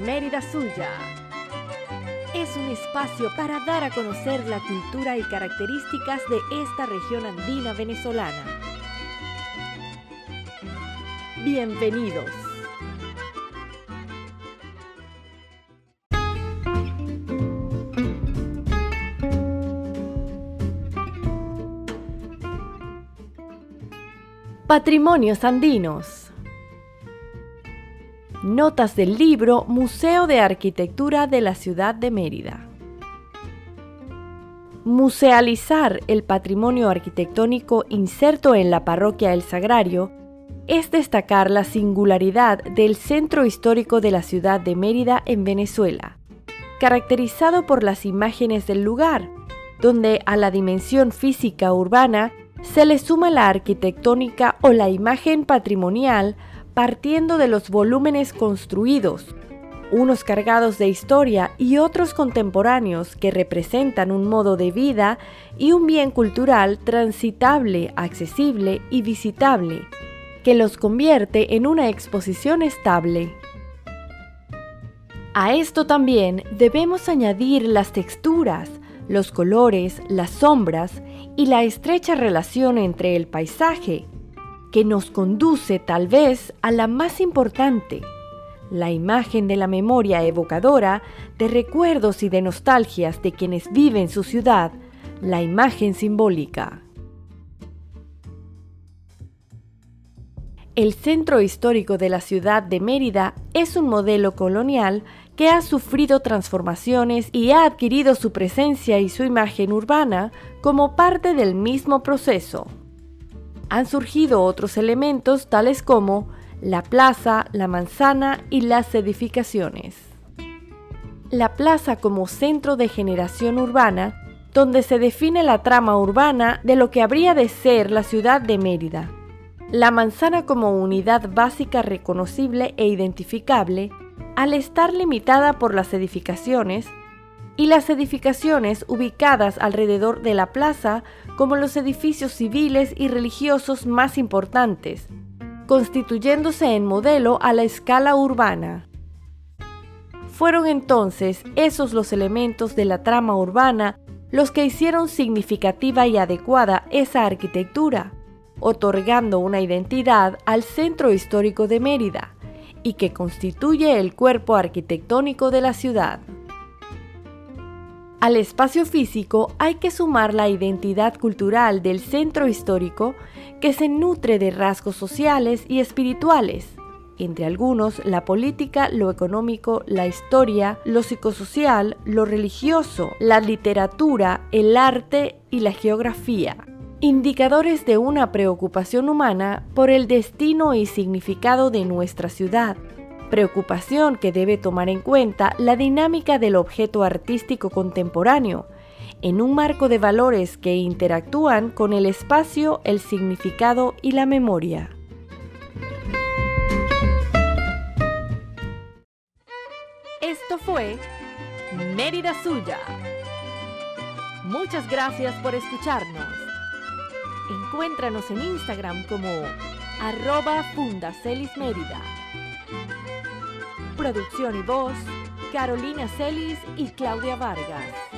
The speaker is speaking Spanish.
Mérida Suya. Es un espacio para dar a conocer la cultura y características de esta región andina venezolana. Bienvenidos. Patrimonios Andinos. Notas del libro Museo de Arquitectura de la Ciudad de Mérida. Musealizar el patrimonio arquitectónico inserto en la parroquia El Sagrario es destacar la singularidad del centro histórico de la ciudad de Mérida en Venezuela, caracterizado por las imágenes del lugar, donde a la dimensión física urbana se le suma la arquitectónica o la imagen patrimonial partiendo de los volúmenes construidos, unos cargados de historia y otros contemporáneos que representan un modo de vida y un bien cultural transitable, accesible y visitable, que los convierte en una exposición estable. A esto también debemos añadir las texturas, los colores, las sombras y la estrecha relación entre el paisaje, que nos conduce tal vez a la más importante, la imagen de la memoria evocadora de recuerdos y de nostalgias de quienes viven su ciudad, la imagen simbólica. El centro histórico de la ciudad de Mérida es un modelo colonial que ha sufrido transformaciones y ha adquirido su presencia y su imagen urbana como parte del mismo proceso. Han surgido otros elementos tales como la plaza, la manzana y las edificaciones. La plaza como centro de generación urbana, donde se define la trama urbana de lo que habría de ser la ciudad de Mérida. La manzana como unidad básica reconocible e identificable al estar limitada por las edificaciones, y las edificaciones ubicadas alrededor de la plaza como los edificios civiles y religiosos más importantes, constituyéndose en modelo a la escala urbana. Fueron entonces esos los elementos de la trama urbana los que hicieron significativa y adecuada esa arquitectura, otorgando una identidad al centro histórico de Mérida, y que constituye el cuerpo arquitectónico de la ciudad. Al espacio físico hay que sumar la identidad cultural del centro histórico que se nutre de rasgos sociales y espirituales, entre algunos la política, lo económico, la historia, lo psicosocial, lo religioso, la literatura, el arte y la geografía. Indicadores de una preocupación humana por el destino y significado de nuestra ciudad, preocupación que debe tomar en cuenta la dinámica del objeto artístico contemporáneo, en un marco de valores que interactúan con el espacio, el significado y la memoria. Esto fue Mérida Suya. Muchas gracias por escucharnos. Encuéntranos en Instagram como arroba Fundacelis Mérida. Producción y voz, Carolina Celis y Claudia Vargas.